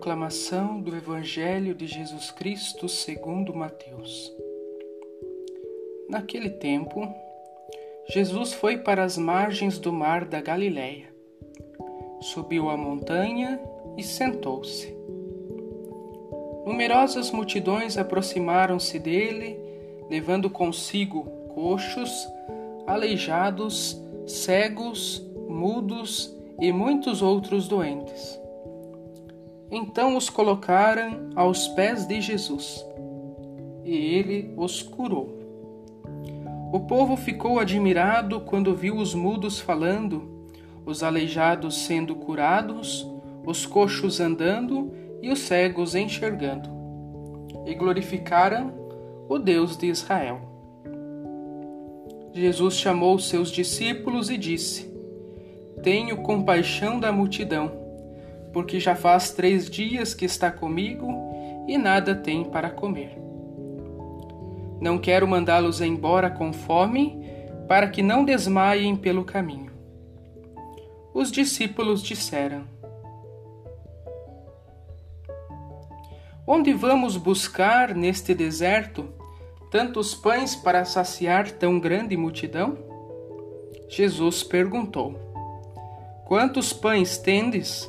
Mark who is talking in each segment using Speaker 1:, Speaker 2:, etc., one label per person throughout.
Speaker 1: Proclamação do Evangelho de Jesus Cristo segundo Mateus. Naquele tempo, Jesus foi para as margens do mar da Galiléia. Subiu a montanha e sentou-se. Numerosas multidões aproximaram-se dele, levando consigo coxos, aleijados, cegos, mudos e muitos outros doentes então os colocaram aos pés de Jesus, e ele os curou. O povo ficou admirado quando viu os mudos falando, os aleijados sendo curados, os coxos andando e os cegos enxergando, e glorificaram o Deus de Israel. Jesus chamou seus discípulos e disse: Tenho compaixão da multidão porque já faz três dias que está comigo e nada tem para comer. Não quero mandá-los embora com fome, para que não desmaiem pelo caminho. Os discípulos disseram: Onde vamos buscar neste deserto tantos pães para saciar tão grande multidão? Jesus perguntou: Quantos pães tendes?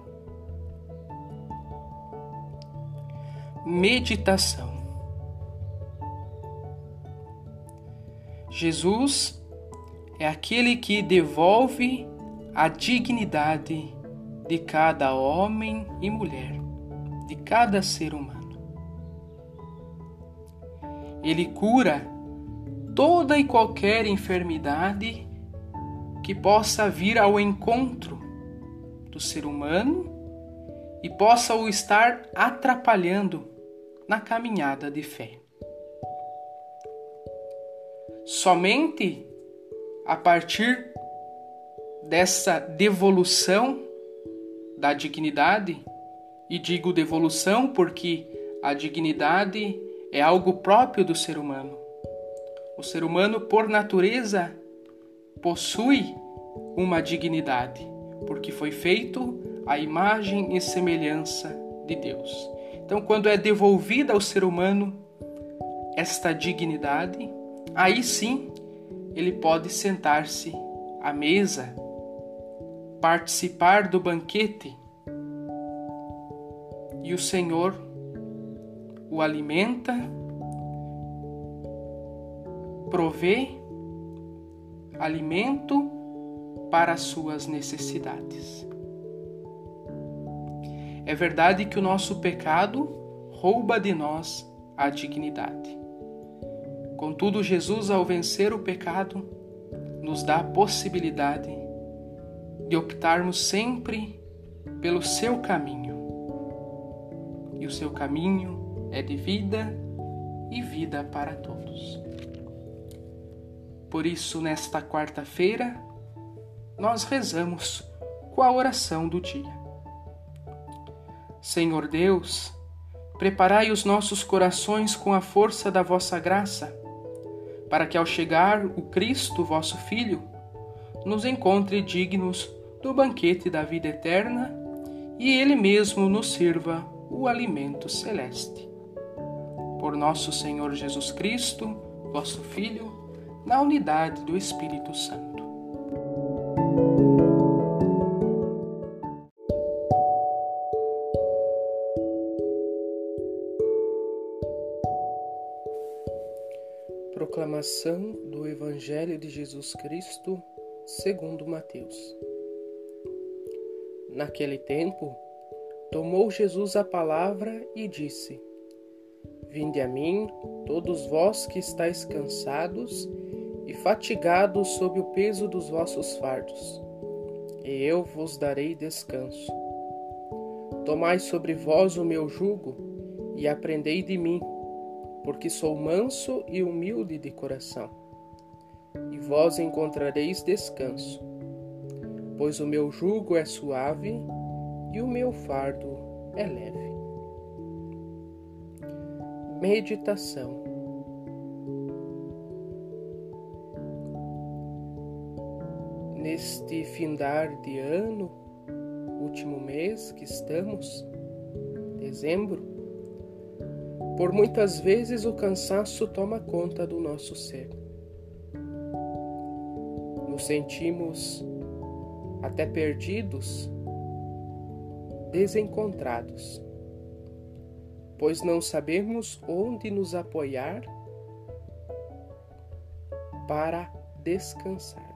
Speaker 1: Meditação Jesus é aquele que devolve a dignidade de cada homem e mulher, de cada ser humano. Ele cura toda e qualquer enfermidade que possa vir ao encontro do ser humano e possa o estar atrapalhando na caminhada de fé. Somente a partir dessa devolução da dignidade, e digo devolução porque a dignidade é algo próprio do ser humano. O ser humano, por natureza, possui uma dignidade, porque foi feito a imagem e semelhança de Deus. Então, quando é devolvida ao ser humano esta dignidade, aí sim ele pode sentar-se à mesa, participar do banquete e o Senhor o alimenta, provê alimento para as suas necessidades. É verdade que o nosso pecado rouba de nós a dignidade. Contudo, Jesus, ao vencer o pecado, nos dá a possibilidade de optarmos sempre pelo seu caminho. E o seu caminho é de vida e vida para todos. Por isso, nesta quarta-feira, nós rezamos com a oração do dia. Senhor Deus, preparai os nossos corações com a força da vossa graça, para que ao chegar o Cristo, vosso Filho, nos encontre dignos do banquete da vida eterna e Ele mesmo nos sirva o alimento celeste. Por nosso Senhor Jesus Cristo, vosso Filho, na unidade do Espírito Santo. Proclamação do Evangelho de Jesus Cristo, segundo Mateus. Naquele tempo, tomou Jesus a palavra e disse: Vinde a mim, todos vós que estáis cansados e fatigados sob o peso dos vossos fardos, e eu vos darei descanso. Tomai sobre vós o meu jugo e aprendei de mim, porque sou manso e humilde de coração. E vós encontrareis descanso, pois o meu jugo é suave e o meu fardo é leve. Meditação Neste findar de ano, último mês que estamos, dezembro, por muitas vezes o cansaço toma conta do nosso ser. Nos sentimos até perdidos, desencontrados, pois não sabemos onde nos apoiar para descansarmos.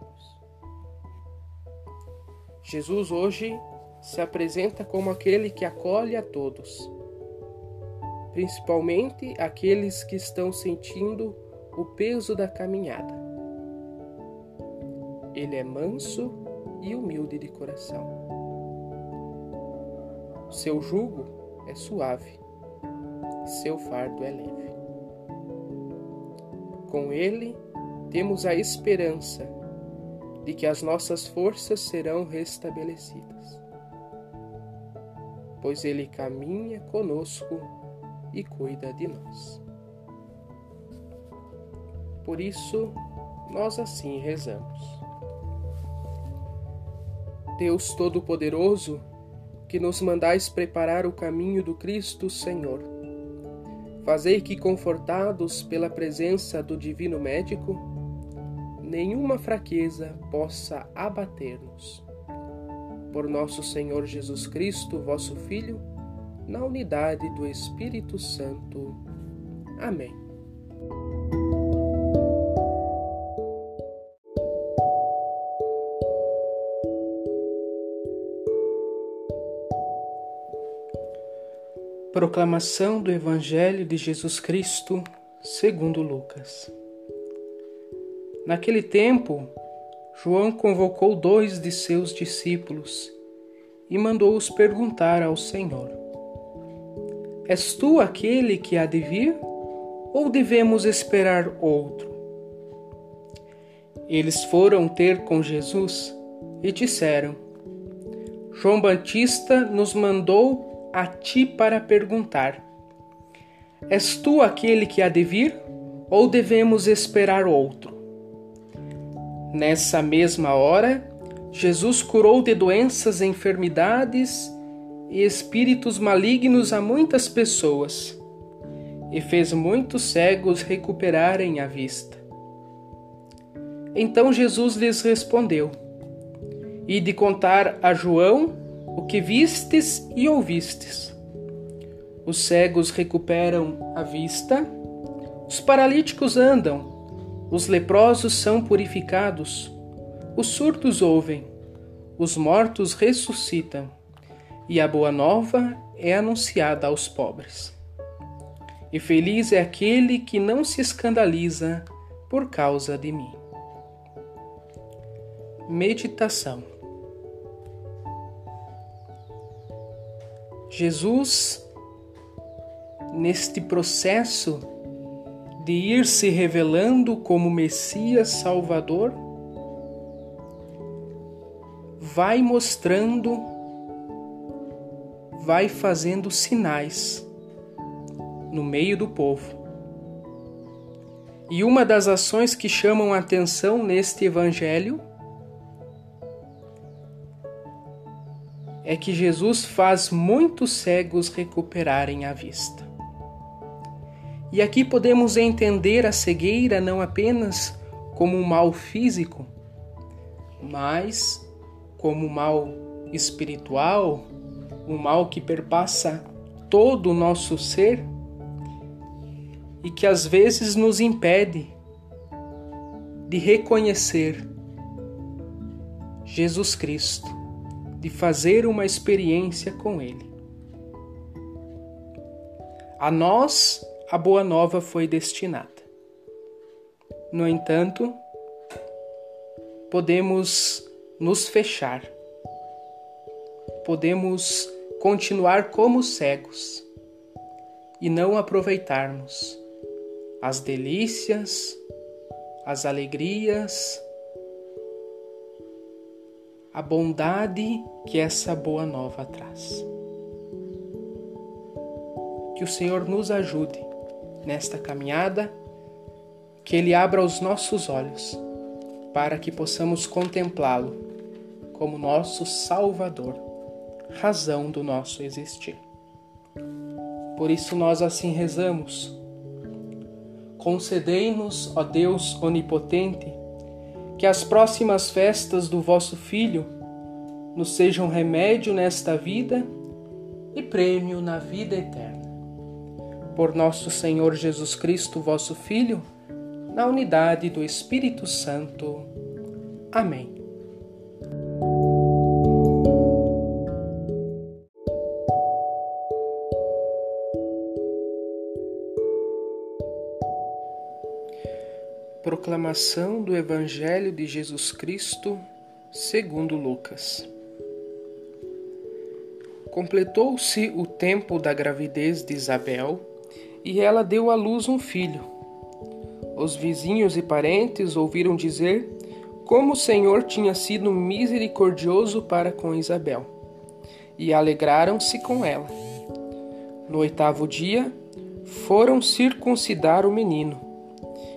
Speaker 1: Jesus hoje se apresenta como aquele que acolhe a todos, principalmente aqueles que estão sentindo o peso da caminhada. Ele é manso e humilde de coração. Seu jugo é suave, seu fardo é leve. Com ele temos a esperança de que as nossas forças serão restabelecidas pois Ele caminha conosco e cuida de nós. Por isso, nós assim rezamos. Deus Todo-Poderoso, que nos mandais preparar o caminho do Cristo Senhor, fazei que, confortados pela presença do Divino Médico, nenhuma fraqueza possa abater-nos por nosso Senhor Jesus Cristo, vosso Filho, na unidade do Espírito Santo. Amém. Proclamação do Evangelho de Jesus Cristo, segundo Lucas. Naquele tempo, João convocou dois de seus discípulos e mandou-os perguntar ao Senhor: És tu aquele que há de vir, ou devemos esperar outro? Eles foram ter com Jesus e disseram: João Batista nos mandou a ti para perguntar: És tu aquele que há de vir, ou devemos esperar outro? Nessa mesma hora, Jesus curou de doenças, enfermidades e espíritos malignos a muitas pessoas e fez muitos cegos recuperarem a vista. Então Jesus lhes respondeu: E de contar a João o que vistes e ouvistes. Os cegos recuperam a vista, os paralíticos andam, os leprosos são purificados, os surdos ouvem, os mortos ressuscitam, e a boa nova é anunciada aos pobres. E feliz é aquele que não se escandaliza por causa de mim. Meditação Jesus, neste processo de ir se revelando como Messias Salvador, vai mostrando, vai fazendo sinais no meio do povo. E uma das ações que chamam a atenção neste evangelho é que Jesus faz muitos cegos recuperarem a vista. E aqui podemos entender a cegueira não apenas como um mal físico, mas como um mal espiritual, um mal que perpassa todo o nosso ser e que às vezes nos impede de reconhecer Jesus Cristo, de fazer uma experiência com Ele. A nós a boa nova foi destinada. No entanto, podemos nos fechar, podemos continuar como cegos e não aproveitarmos as delícias, as alegrias, a bondade que essa boa nova traz. Que o Senhor nos ajude nesta caminhada, que Ele abra os nossos olhos para que possamos contemplá-lo como nosso Salvador, razão do nosso existir. Por isso nós assim rezamos. Concedei-nos, ó Deus onipotente, que as próximas festas do vosso Filho nos sejam remédio nesta vida e prêmio na vida eterna. Por nosso Senhor Jesus Cristo, vosso Filho, na unidade do Espírito Santo. Amém. Proclamação do Evangelho de Jesus Cristo, segundo Lucas. Completou-se o tempo da gravidez de Isabel e ela deu à luz um filho. Os vizinhos e parentes ouviram dizer como o Senhor tinha sido misericordioso para com Isabel e alegraram-se com ela. No oitavo dia, foram circuncidar o menino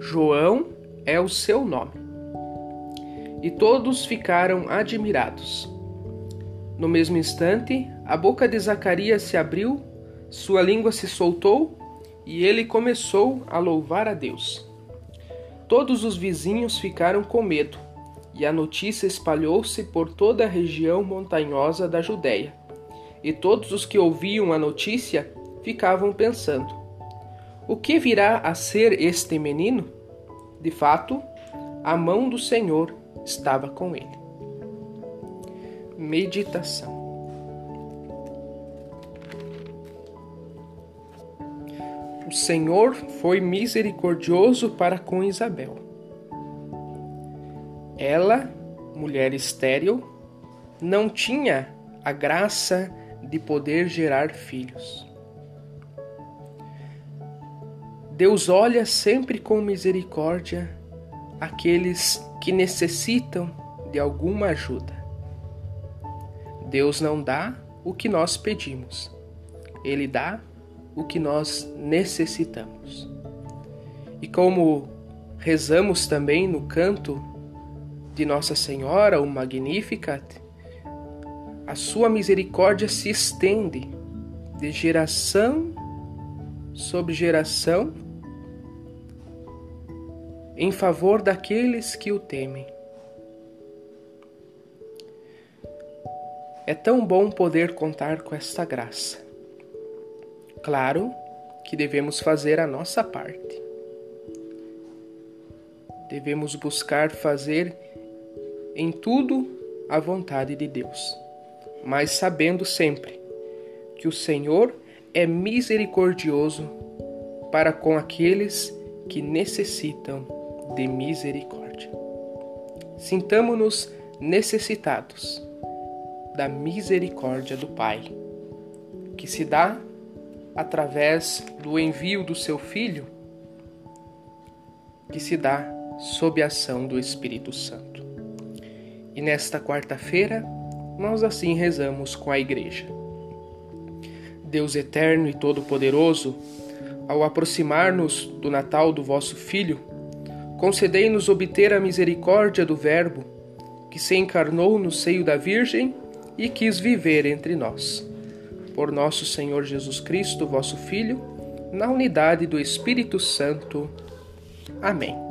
Speaker 1: João é o seu nome. E todos ficaram admirados. No mesmo instante, a boca de Zacarias se abriu sua língua se soltou e ele começou a louvar a Deus. Todos os vizinhos ficaram com medo, e a notícia espalhou-se por toda a região montanhosa da Judéia. E todos os que ouviam a notícia ficavam pensando: O que virá a ser este menino? De fato, a mão do Senhor estava com ele. Meditação o Senhor foi misericordioso para com Isabel. Ela, mulher estéril, não tinha a graça de poder gerar filhos. Deus olha sempre com misericórdia aqueles que necessitam de alguma ajuda. Deus não dá o que nós pedimos, Ele dá o que nós necessitamos. E como rezamos também no canto de Nossa Senhora, o Magnificat, a sua misericórdia se estende de geração sobre geração em favor daqueles que o temem. É tão bom poder contar com esta graça. Claro que devemos fazer a nossa parte. Devemos buscar fazer em tudo a vontade de Deus, mas sabendo sempre que o Senhor é misericordioso para com aqueles que necessitam de misericórdia. Sintamo-nos necessitados da misericórdia do Pai, que se dá através do envio do seu Filho, que se dá sob a ação do Espírito Santo. E nesta quarta-feira, nós assim rezamos com a Igreja. Deus eterno e todo-poderoso, ao aproximar-nos do Natal do vosso Filho, concedei-nos obter a misericórdia do Verbo, que se encarnou no seio da Virgem e quis viver entre nós por nosso Senhor Jesus Cristo, vosso Filho, na unidade do Espírito Santo. Amém.